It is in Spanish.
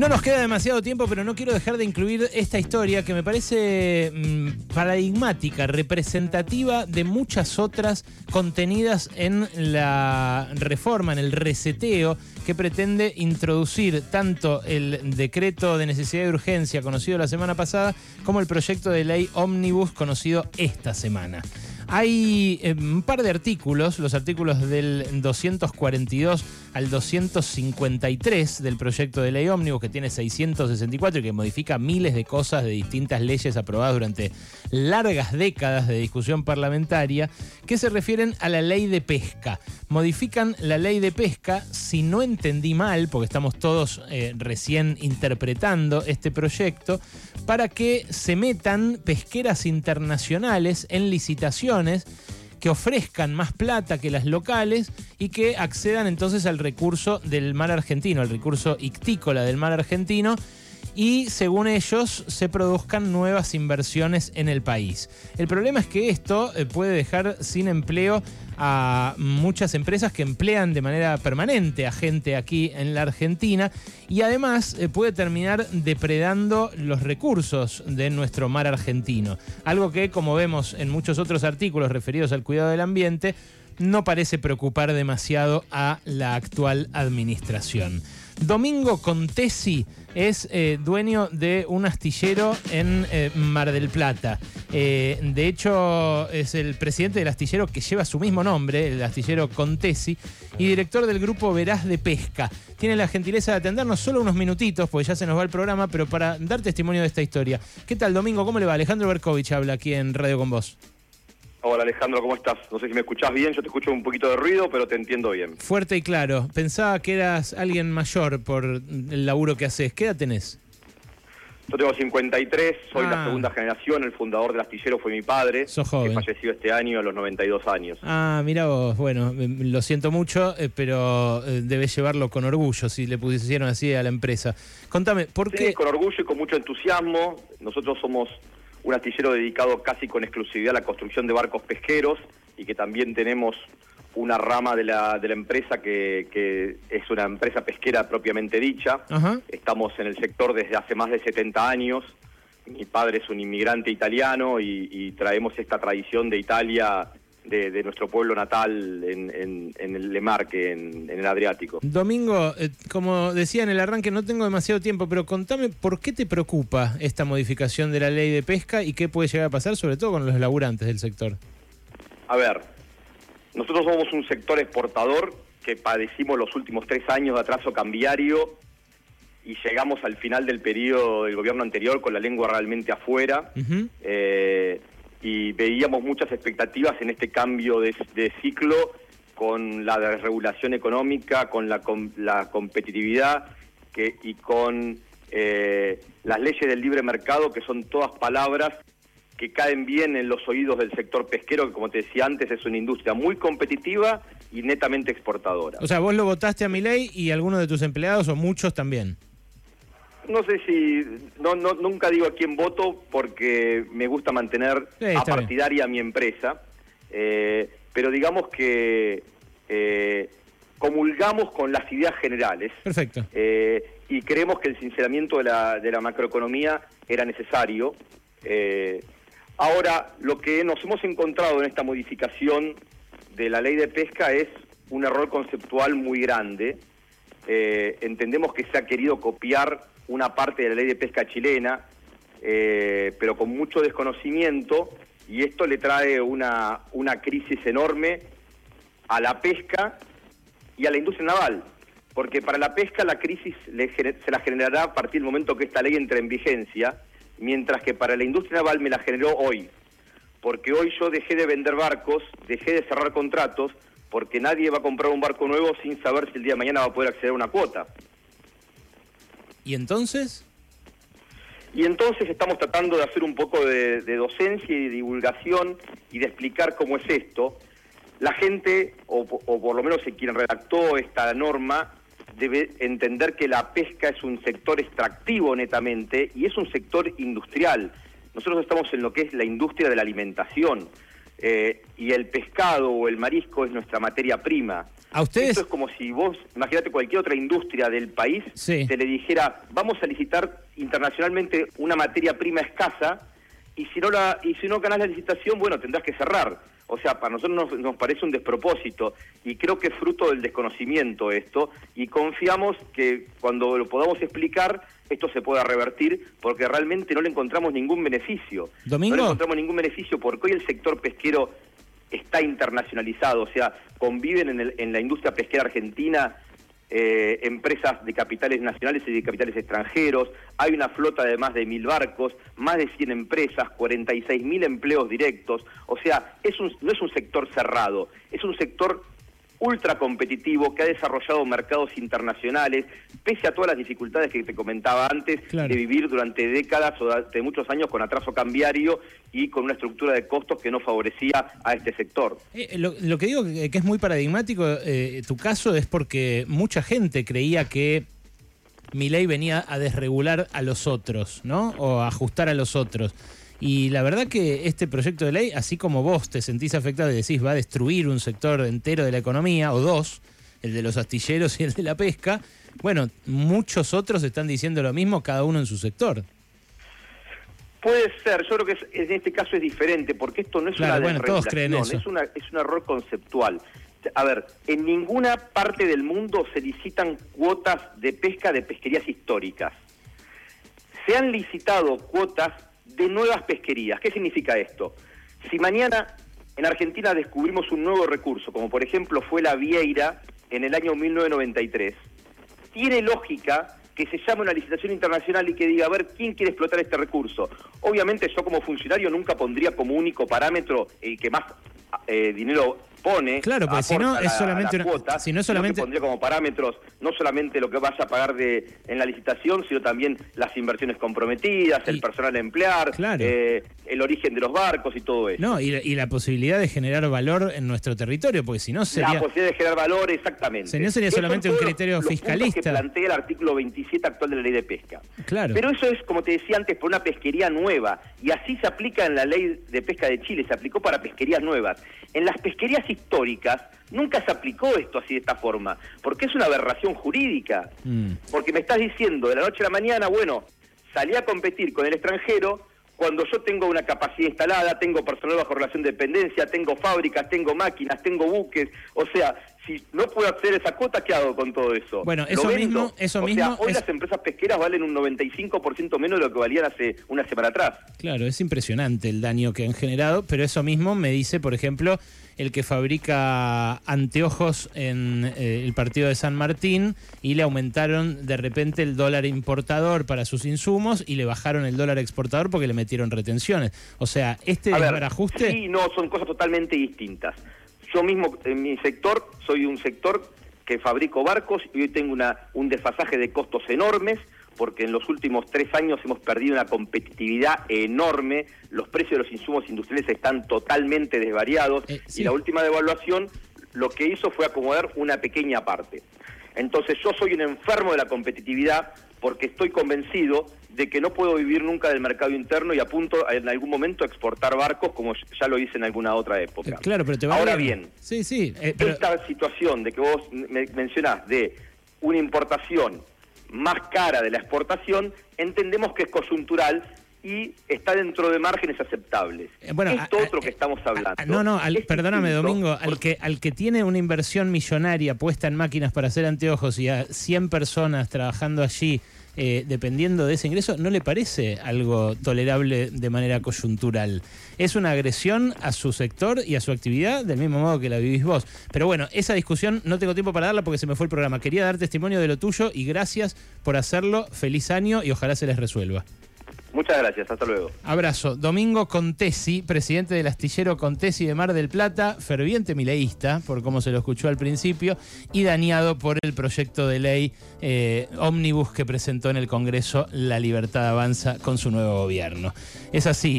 No nos queda demasiado tiempo, pero no quiero dejar de incluir esta historia que me parece mm, paradigmática, representativa de muchas otras contenidas en la reforma, en el reseteo que pretende introducir tanto el decreto de necesidad de urgencia conocido la semana pasada como el proyecto de ley ómnibus conocido esta semana. Hay eh, un par de artículos, los artículos del 242 al 253 del proyecto de ley ómnibus, que tiene 664 y que modifica miles de cosas de distintas leyes aprobadas durante largas décadas de discusión parlamentaria, que se refieren a la ley de pesca. Modifican la ley de pesca, si no entendí mal, porque estamos todos eh, recién interpretando este proyecto, para que se metan pesqueras internacionales en que ofrezcan más plata que las locales y que accedan entonces al recurso del mar argentino, al recurso ictícola del mar argentino y según ellos se produzcan nuevas inversiones en el país. El problema es que esto eh, puede dejar sin empleo a muchas empresas que emplean de manera permanente a gente aquí en la Argentina y además eh, puede terminar depredando los recursos de nuestro mar argentino. Algo que, como vemos en muchos otros artículos referidos al cuidado del ambiente, no parece preocupar demasiado a la actual administración. Domingo Contesi es eh, dueño de un astillero en eh, Mar del Plata. Eh, de hecho, es el presidente del astillero que lleva su mismo nombre, el astillero Contesi, y director del grupo Veraz de Pesca. Tiene la gentileza de atendernos solo unos minutitos, porque ya se nos va el programa, pero para dar testimonio de esta historia. ¿Qué tal, Domingo? ¿Cómo le va? Alejandro Berkovich habla aquí en Radio con Vos. Hola Alejandro, ¿cómo estás? No sé si me escuchás bien, yo te escucho un poquito de ruido, pero te entiendo bien. Fuerte y claro. Pensaba que eras alguien mayor por el laburo que haces. ¿Qué edad tenés? Yo tengo 53, soy la Ah. segunda generación, el fundador del astillero fue mi padre, Sos joven. que falleció este año a los 92 años. Ah, mira vos, bueno, eh, lo siento mucho, eh, pero eh, debes llevarlo con orgullo si le pusieron así a la empresa. Contame, ¿por Sí, qué? con orgullo y con mucho entusiasmo. Nosotros somos un astillero dedicado casi con exclusividad a la construcción de barcos pesqueros y que también tenemos una rama de la, de la empresa que, que es una empresa pesquera propiamente dicha. Ajá. Estamos en el sector desde hace más de 70 años. Mi padre es un inmigrante italiano y, y traemos esta tradición de Italia, de, de nuestro pueblo natal en, en- en el Lemarque, en, en el Adriático. Domingo, eh, como decía en el arranque, no tengo demasiado tiempo, pero contame por qué te preocupa esta modificación de la ley de pesca y qué puede llegar a pasar, sobre todo con los laburantes del sector. A ver, nosotros somos un sector exportador que padecimos los últimos tres años de atraso cambiario y llegamos al final del periodo del gobierno anterior con la lengua realmente afuera. Eh, y veíamos muchas expectativas en este cambio de, de ciclo con la desregulación económica, con la, com- la competitividad que, y con eh, las leyes del libre mercado, que son todas palabras que caen bien en los oídos del sector pesquero, que como te decía antes es una industria muy competitiva y netamente exportadora. O sea, vos lo votaste a mi ley y algunos de tus empleados o muchos también. No sé si, no, no, nunca digo a quién voto porque me gusta mantener Sí, a partidaria mi empresa, eh, pero digamos que eh, comulgamos con las ideas generales Perfecto. eh, y creemos que el sinceramiento de la, de la macroeconomía era necesario. Eh, ahora, lo que nos hemos encontrado en esta modificación de la ley de pesca es un error conceptual muy grande. Eh, entendemos que se ha querido copiar una parte de la ley de pesca chilena, eh, pero con mucho desconocimiento, y esto le trae una, una crisis enorme a la pesca y a la industria naval, porque para la pesca la crisis se la generará a partir del momento que esta ley entre en vigencia, mientras que para la industria naval me la generó hoy, porque hoy yo dejé de vender barcos, dejé de cerrar contratos, porque nadie va a comprar un barco nuevo sin saber si el día de mañana va a poder acceder a una cuota. ¿Y entonces? Y entonces estamos tratando de hacer un poco de, de docencia y de divulgación y de explicar cómo es esto. La gente, o, o por lo menos quien redactó esta norma, debe entender que la pesca es un sector extractivo netamente y es un sector industrial. Nosotros estamos en lo que es la industria de la alimentación eh, y el pescado o el marisco es nuestra materia prima. ¿A ustedes? Esto es como si vos, imagínate cualquier otra industria del país, Sí. te le dijera, vamos a licitar internacionalmente una materia prima escasa y si no la y si no ganás la licitación, bueno, tendrás que cerrar. O sea, para nosotros nos, nos parece un despropósito y creo que es fruto del desconocimiento esto y confiamos que cuando lo podamos explicar esto se pueda revertir porque realmente no le encontramos ningún beneficio. Domingo. No le encontramos ningún beneficio porque hoy el sector pesquero está internacionalizado, o sea, conviven en, el- en la industria pesquera argentina eh, empresas de capitales nacionales y de capitales extranjeros, hay una flota de más de mil barcos, más de 100 empresas, 46 mil empleos directos, o sea, es un- no es un sector cerrado, es un sector ultra competitivo que ha desarrollado mercados internacionales, pese a todas las dificultades que te comentaba antes Claro. de vivir durante décadas o durante muchos años con atraso cambiario y con una estructura de costos que no favorecía a este sector. Eh, lo, lo que digo que, es muy paradigmático, eh, tu caso, es porque mucha gente creía que Milei venía a desregular a los otros, ¿no? O a ajustar a los otros. Y la verdad que este proyecto de ley, así como vos te sentís afectado y decís va a destruir un sector entero de la economía, o dos, el de los astilleros y el de la pesca, bueno, muchos otros están diciendo lo mismo, cada uno en su sector. Puede ser, yo creo que es- en este caso es diferente, porque esto no es Claro, una bueno, todos creen eso. es, una, es un error conceptual. A ver, en ninguna parte del mundo se licitan cuotas de pesca de pesquerías históricas. Se han licitado cuotas de nuevas pesquerías. ¿Qué significa esto? Si mañana en Argentina descubrimos un nuevo recurso, como por ejemplo fue la vieira en el año 1993, tiene lógica que se llame una licitación internacional y que diga, a ver, ¿quién quiere explotar este recurso? Obviamente yo como funcionario nunca pondría como único parámetro el que más eh, dinero pone. Claro, porque si no es la- solamente la una- cuota, si no solamente- pondría como parámetros no solamente lo que vaya a pagar de en la licitación, sino también las inversiones comprometidas, Y- el personal a emplear, Claro. eh, el origen de los barcos y todo eso. No, y, la- y la posibilidad de generar valor en nuestro territorio, porque si no sería... La posibilidad de generar valor, exactamente. Si no sería solamente un criterio los fiscalista. que plantea el artículo 27 actual de la ley de pesca. Claro. Pero eso es, como te decía antes, por una pesquería nueva. Y así se aplica en la ley de pesca de Chile, se aplicó para pesquerías nuevas. En las pesquerías históricas nunca se aplicó esto así de esta forma, porque es una aberración jurídica. Mm. Porque me estás diciendo de la noche a la mañana, bueno, salí a competir con el extranjero cuando yo tengo una capacidad instalada, tengo personal bajo relación de dependencia, tengo fábricas, tengo máquinas, tengo buques, o sea, si no puedo acceder a esa cuota, ¿qué hago con todo eso? Bueno, ¿Lo eso mismo- eso o mismo sea, hoy es- las empresas pesqueras valen un 95% menos de lo que valían hace una semana atrás. Claro, es impresionante el daño que han generado, pero eso mismo me dice, por ejemplo, el que fabrica anteojos en eh, el partido de San Martín y le aumentaron de repente el dólar importador para sus insumos y le bajaron el dólar exportador porque le metieron retenciones. O sea, este desbarajuste... Sí, no, son cosas totalmente distintas. Yo mismo, en mi sector, soy un sector que fabrico barcos y hoy tengo una, un desfasaje de costos enormes porque en los últimos tres años hemos perdido una competitividad enorme, los precios de los insumos industriales están totalmente desvariados Eh, sí. y la última devaluación lo que hizo fue acomodar una pequeña parte. Entonces yo soy un enfermo de la competitividad porque estoy convencido de que no puedo vivir nunca del mercado interno y apunto en algún momento a exportar barcos como ya lo hice en alguna otra época. Eh, claro, pero te va Ahora bien, Sí, sí. eh, pero- esta situación de que vos me mencionás de una importación más cara de la exportación, entendemos que es coyuntural y está dentro de márgenes aceptables. Eh, Bueno, Esto a- a- otro que estamos hablando. a- no, no, al- es perdóname distinto Domingo, al que, al que tiene una inversión millonaria puesta en máquinas para hacer anteojos y a 100 personas trabajando allí, eh, dependiendo de ese ingreso, ¿no le parece algo tolerable de manera coyuntural? Es una agresión a su sector y a su actividad del mismo modo que la vivís vos. Pero bueno, esa discusión no tengo tiempo para darla porque se me fue el programa. Quería dar testimonio de lo tuyo y gracias por hacerlo. Feliz año y ojalá se les resuelva. Muchas gracias, hasta luego. Abrazo. Domingo Contesi, presidente del astillero Contesi de Mar del Plata, ferviente mileísta, por como se lo escuchó al principio, y dañado por el proyecto de ley eh, ómnibus que presentó en el Congreso La Libertad Avanza con su nuevo gobierno. Es así.